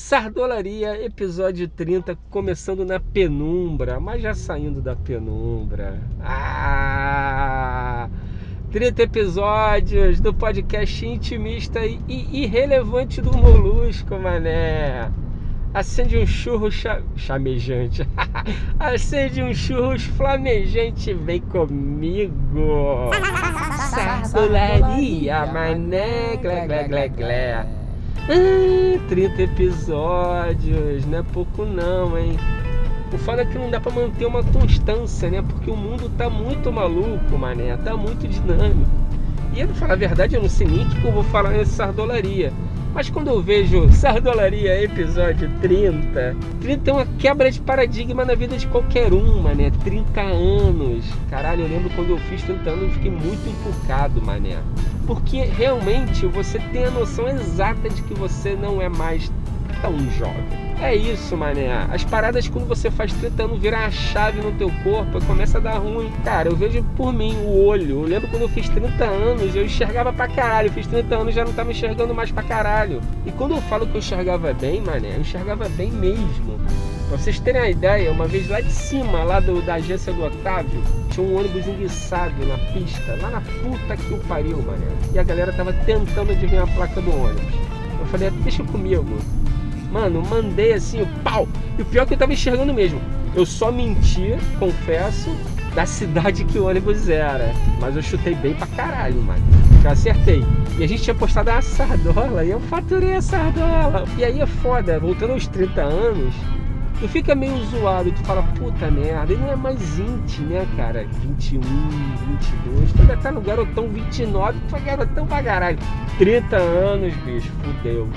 Sardolaria, episódio 30, começando na penumbra, mas já saindo da penumbra. Ah! 30 episódios do podcast intimista e irrelevante do Molusco, mané. Acende um churro cha... chamejante. Acende um churros flamejante, vem comigo. Sardolaria, mané, glé, glé, glé, glé. 30 episódios, não é pouco não, hein? O foda é que não dá pra manter uma constância, né? Porque o mundo tá muito maluco, mané, tá muito dinâmico. E pra falar a verdade, eu não sei nem o que eu vou falar nessa sardolaria. Mas quando eu vejo Sardolaria episódio 30, 30 é uma quebra de paradigma na vida de qualquer um, mané. 30 anos. Caralho, eu lembro quando eu fiz 30 anos, eu fiquei muito empolgado, mané. Porque realmente você tem a noção exata de que você não é mais tão jovem. É isso, mané. As paradas quando você faz 30 anos viram a chave no teu corpo começa a dar ruim. Cara, eu vejo por mim o olho. Eu lembro quando eu fiz 30 anos, eu enxergava pra caralho. Eu fiz 30 anos já não tava enxergando mais pra caralho. E quando eu falo que eu enxergava bem, mané, eu enxergava bem mesmo. Pra vocês terem a ideia, uma vez lá de cima, lá do, da agência do Otávio, tinha um ônibus enguiçado na pista, lá na puta que o pariu, mané. E a galera tava tentando adivinhar a placa do ônibus. Eu falei, deixa comigo. Mano, mandei assim pau. E o pior é que eu tava enxergando mesmo. Eu só menti, confesso, da cidade que o ônibus era. Mas eu chutei bem pra caralho, mano. Eu acertei. E a gente tinha postado a sardola e eu faturei a sardola. E aí é foda, voltando aos 30 anos, tu fica meio zoado, tu fala, puta merda, e não é mais 20, né, cara? 21, 22, tu ainda tá no garotão 29, tu é garotão pra caralho. 30 anos, bicho, fudeu.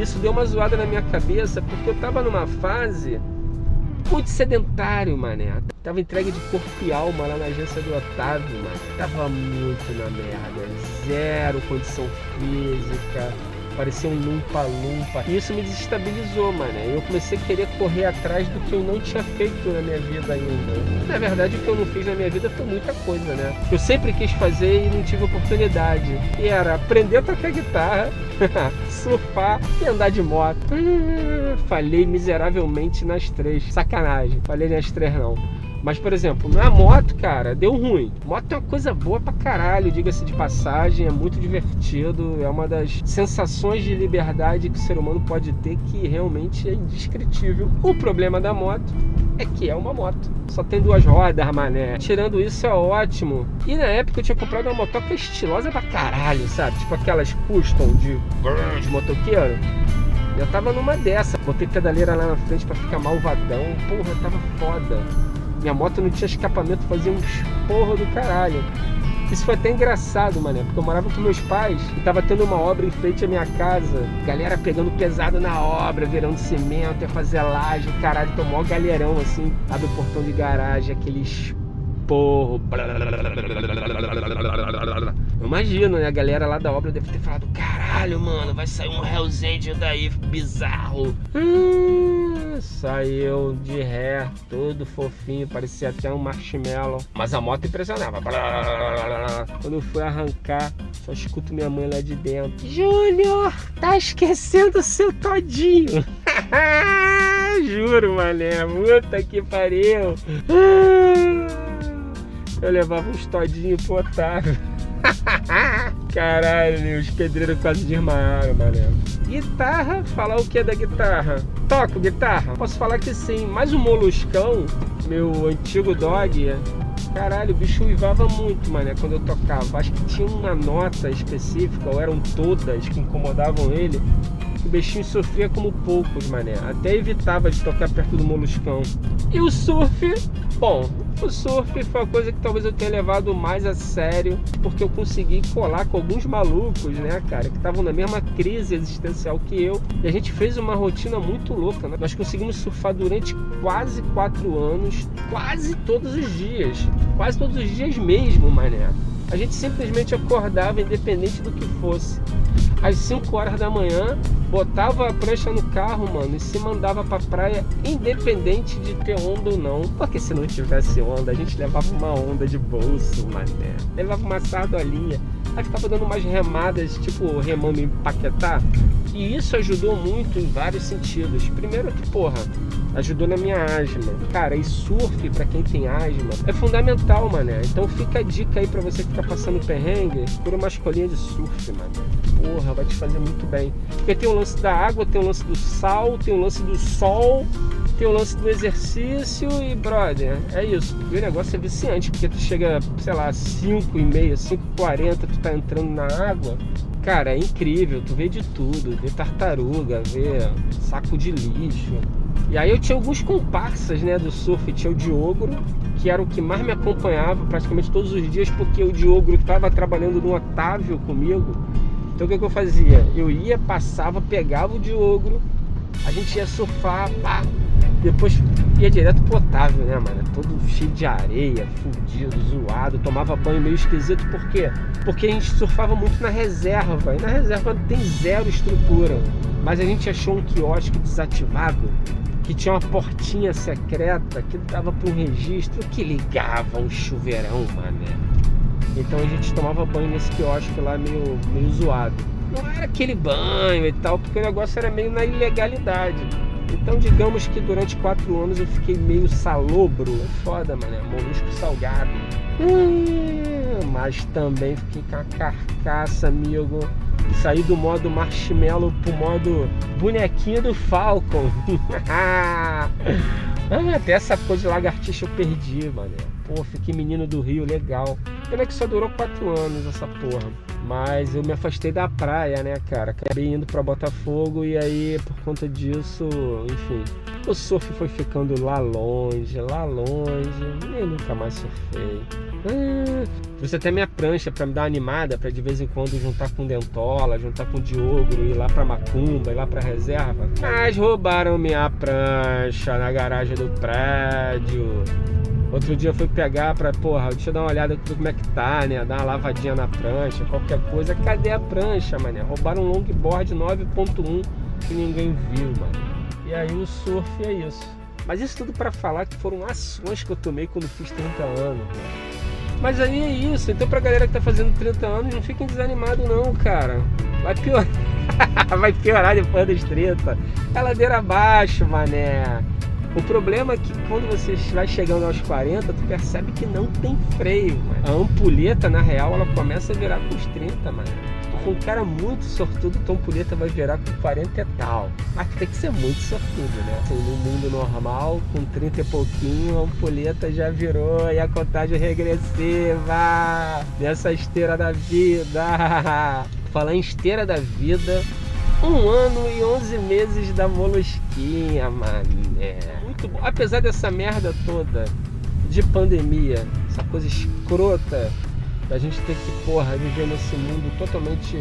Isso deu uma zoada na minha cabeça porque eu tava numa fase muito sedentário, mané. Tava entregue de corpo e alma lá na agência do Otávio, mano. Tava muito na merda. Zero condição física parecia um lumpa-lumpa. E isso me desestabilizou, mano. Eu comecei a querer correr atrás do que eu não tinha feito na minha vida ainda. Na verdade, o que eu não fiz na minha vida foi muita coisa, né? Eu sempre quis fazer e não tive oportunidade. E era aprender a tocar guitarra, surfar e andar de moto. falhei miseravelmente nas três. Sacanagem. Falei nas três não. Mas, por exemplo, na moto, cara, deu ruim. Moto é uma coisa boa pra caralho, diga-se de passagem, é muito divertido, é uma das sensações de liberdade que o ser humano pode ter que realmente é indescritível. O problema da moto é que é uma moto. Só tem duas rodas, mané. Tirando isso, é ótimo. E na época eu tinha comprado uma motoca estilosa pra caralho, sabe? Tipo aquelas custom de, de motoqueiro. Eu tava numa dessa. Botei pedaleira lá na frente para ficar malvadão. Porra, tava foda. Minha moto não tinha escapamento, fazia um esporro do caralho. Isso foi até engraçado, mané, porque eu morava com meus pais e tava tendo uma obra em frente à minha casa. Galera pegando pesado na obra, virando cimento, ia fazer laje, caralho, tomou um galerão assim. Abre o portão de garagem, aquele esporro. Eu imagino, né? A galera lá da obra deve ter falado: caralho, mano, vai sair um Hell's Angel daí bizarro. Hum saiu de ré, todo fofinho, parecia até um marshmallow. Mas a moto impressionava. Quando eu fui arrancar, só escuto minha mãe lá de dentro. Júnior, tá esquecendo o seu todinho. Juro, mané, puta que pariu. Eu levava uns todinhos pro. Caralho, os pedreiros quase desmaiaram, mané. Guitarra, falar o que da guitarra? Toco guitarra? Posso falar que sim, mas o Moluscão, meu antigo dog, caralho, o bicho uivava muito, mané, quando eu tocava. Acho que tinha uma nota específica, ou eram todas que incomodavam ele. O bichinho sofria como poucos, mané. Até evitava de tocar perto do moluscão. E o surf, bom, o surf foi uma coisa que talvez eu tenha levado mais a sério, porque eu consegui colar com alguns malucos, né, cara, que estavam na mesma crise existencial que eu. E a gente fez uma rotina muito louca, né? Nós conseguimos surfar durante quase quatro anos, quase todos os dias. Quase todos os dias mesmo, mané. A gente simplesmente acordava independente do que fosse. Às 5 horas da manhã, botava a prancha no carro, mano, e se mandava pra praia, independente de ter onda ou não. Porque se não tivesse onda, a gente levava uma onda de bolso, mané. Levava uma sardolinha. Aí ficava dando umas remadas, tipo remando em Paquetá. E isso ajudou muito em vários sentidos. Primeiro que, porra, ajudou na minha asma. Cara, e surf para quem tem asma é fundamental, mané. Então fica a dica aí para você que tá passando perrengue, por uma escolinha de surf, mané. Porra, vai te fazer muito bem. Porque tem o lance da água, tem o lance do sal, tem o lance do sol, tem o lance do exercício e, brother, é isso. O negócio é viciante, porque tu chega, sei lá, 5 e meia, 5 e 40, tu tá entrando na água. Cara, é incrível, tu vê de tudo, vê tartaruga, vê saco de lixo. E aí eu tinha alguns comparsas, né, do surf, tinha o Diogo, que era o que mais me acompanhava praticamente todos os dias, porque o Diogo estava trabalhando no Otávio comigo. Então o que, que eu fazia? Eu ia, passava, pegava o Diogo, a gente ia surfar, pá, depois ia direto pro Otávio, né, mano? Todo cheio de areia, fudido, zoado. Tomava banho meio esquisito, por quê? Porque a gente surfava muito na reserva. E na reserva tem zero estrutura. Mas a gente achou um quiosque desativado que tinha uma portinha secreta que dava para um registro que ligava um chuveirão, mané. Então a gente tomava banho nesse quiosque lá meio, meio zoado. Não era aquele banho e tal, porque o negócio era meio na ilegalidade. Então, digamos que durante quatro anos eu fiquei meio salobro. É foda, mano. Molusco salgado. Hum, mas também fiquei com a carcaça, amigo. Saí do modo marshmallow pro modo bonequinho do Falcon. ah, até essa coisa de lagartixa eu perdi, mano. Pô, fiquei menino do Rio, legal. Pena que só durou quatro anos essa porra. Mas eu me afastei da praia, né, cara? Acabei indo para Botafogo e aí, por conta disso, enfim, o surf foi ficando lá longe, lá longe, eu nunca mais surfei. Ah, trouxe até minha prancha para me dar uma animada, para de vez em quando juntar com Dentola, juntar com Diogro, ir lá para Macumba, ir lá para reserva. Mas roubaram minha prancha na garagem do prédio. Outro dia eu fui pegar pra, porra, deixa eu dar uma olhada como é que tá, né? Dar uma lavadinha na prancha, qualquer coisa. Cadê a prancha, mané? Roubaram um longboard 9.1 que ninguém viu, mano. E aí o surf é isso. Mas isso tudo para falar que foram ações que eu tomei quando fiz 30 anos, né? Mas aí é isso. Então pra galera que tá fazendo 30 anos, não fiquem desanimados não, cara. Vai piorar. Vai piorar depois dos 30. É ladeira abaixo, mané. O problema é que quando você vai chegando aos 40, tu percebe que não tem freio. Mano. A ampulheta, na real, ela começa a virar com os 30, mano. Com um cara muito sortudo, tua ampulheta vai virar com 40 e tal. Mas tem que ser muito sortudo, né? Assim, no mundo normal, com 30 e pouquinho, a ampulheta já virou e a contagem regressiva nessa esteira da vida. Falar em esteira da vida, um ano e 11 meses da molusquinha, mané. Muito bom. Apesar dessa merda toda de pandemia, essa coisa escrota da gente ter que, porra, viver nesse mundo totalmente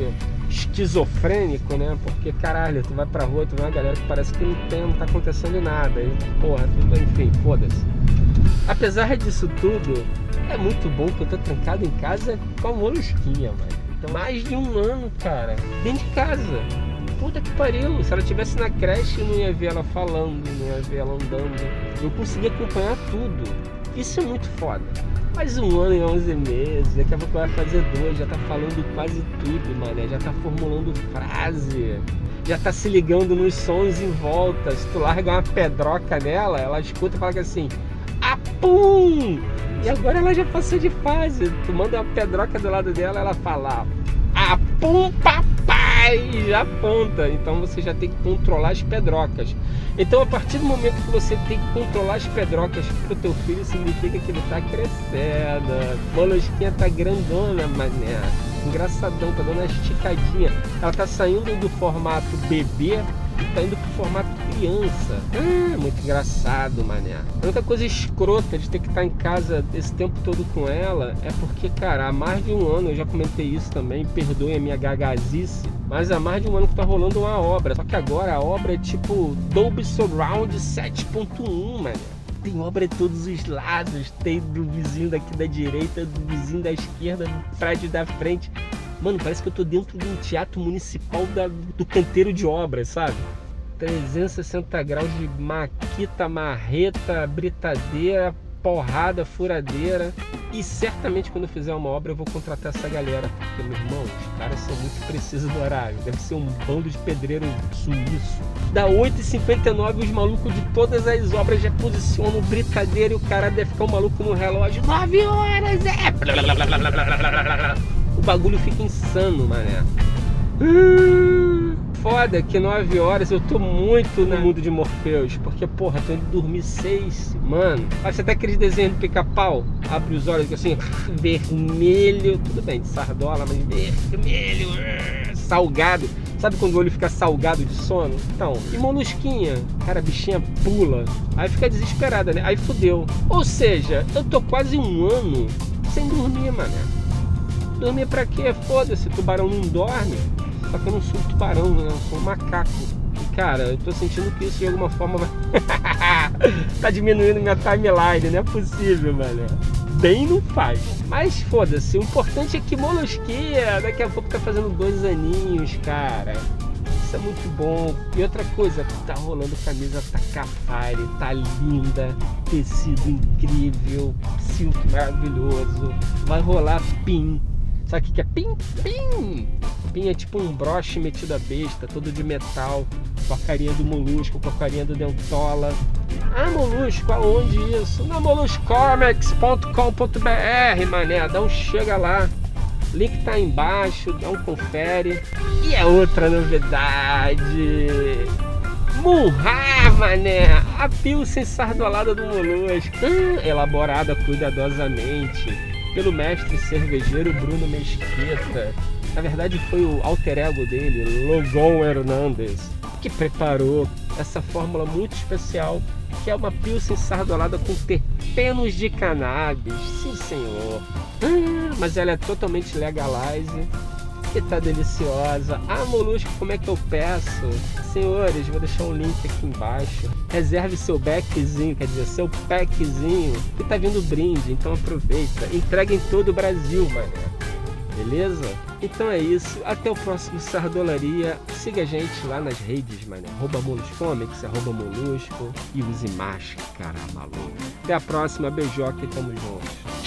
esquizofrênico, né? Porque, caralho, tu vai pra rua, tu vê uma galera que parece que não tem, não tá acontecendo nada. E, porra, tudo, enfim, foda-se. Apesar disso tudo, é muito bom que eu tô trancado em casa com a molusquinha, mano. Então, mais de um ano, cara, dentro de casa puta que pariu. Se ela estivesse na creche, eu não ia ver ela falando, não ia ver ela andando. Eu consegui acompanhar tudo. Isso é muito foda. Mais um ano e 11 meses, daqui a pouco vai fazer dois, já tá falando quase tudo, mané. Já tá formulando frase, já tá se ligando nos sons em volta. Se tu larga uma pedroca nela, ela escuta e fala assim: Apum! E agora ela já passou de fase. Tu manda uma pedroca do lado dela, ela fala: Apum, papai! E já aponta. Então você já tem que controlar as pedrocas. Então a partir do momento que você tem que controlar as pedrocas pro teu filho, significa que ele tá crescendo. A molusquinha tá grandona, mané. Engraçadão, tá dando uma esticadinha. Ela tá saindo do formato bebê e tá indo pro formato criança. Ah, muito engraçado, mané. A única coisa escrota de ter que estar em casa esse tempo todo com ela é porque, cara, há mais de um ano, eu já comentei isso também, perdoe a minha gagazice, mas há mais de um ano que tá rolando uma obra. Só que agora a obra é tipo Dolby Surround 7.1, mané tem obra de todos os lados, tem do vizinho daqui da direita, do vizinho da esquerda, do prédio da frente. Mano, parece que eu tô dentro de um teatro municipal da, do canteiro de obras, sabe? 360 graus de maquita, marreta, britadeira, porrada, furadeira. E certamente quando eu fizer uma obra eu vou contratar essa galera, porque, meu irmão, os caras são muito precisos no horário. Deve ser um bando de pedreiro suíço. Da 8h59 os malucos de todas as obras já posicionam britadeira e o cara deve ficar um maluco no relógio. 9 horas, é! O bagulho fica insano, mané. Hum foda que 9 horas eu tô muito no mundo de Morpheus. Porque, porra, tô indo dormir 6. Mano, faz até aqueles desenhos de pica-pau. Abre os olhos assim, vermelho. Tudo bem, de sardola, mas vermelho, salgado. Sabe quando o olho fica salgado de sono? Então, e molusquinha? Cara, a bichinha pula. Aí fica desesperada, né? Aí fudeu. Ou seja, eu tô quase um ano sem dormir, mano. Dormir pra quê? Foda-se, tubarão não dorme. Só que eu não sou um tubarão, né? Eu sou um macaco. E cara, eu tô sentindo que isso de alguma forma vai. tá diminuindo minha timeline, não é possível, mano. Bem não faz. Mas foda-se, o importante é que Molosquia daqui a pouco tá fazendo dois aninhos, cara. Isso é muito bom. E outra coisa, tá rolando camisa Takafari, tá linda, tecido incrível, silk maravilhoso. Vai rolar pin Sabe o que é pim? Pim! Pim é tipo um broche metido a besta, todo de metal, com a carinha do molusco, com a carinha do dentola. Ah, molusco, aonde isso? Na moluscomics.com.br, mané. Dá um chega lá. Link tá aí embaixo, dá um confere. E é outra novidade. Murra, mané! A pilsen sardolada do molusco. Hum, elaborada cuidadosamente pelo mestre cervejeiro Bruno Mesquita. Na verdade, foi o alter ego dele, Logon Hernandes, que preparou essa fórmula muito especial, que é uma pilsen sardolada com terpenos de cannabis. Sim, senhor. Hum, mas ela é totalmente legalize e tá deliciosa. Ah, Molusco, como é que eu peço? Senhores, vou deixar um link aqui embaixo. Reserve seu backzinho, quer dizer, seu packzinho, que tá vindo brinde, então aproveita. Entrega em todo o Brasil, mané. Beleza? Então é isso. Até o próximo Sardolaria. Siga a gente lá nas redes, mano. Arroba Moluscomics, arroba Molusco. E use máscara, maluco. Até a próxima. Beijoca e tamo juntos.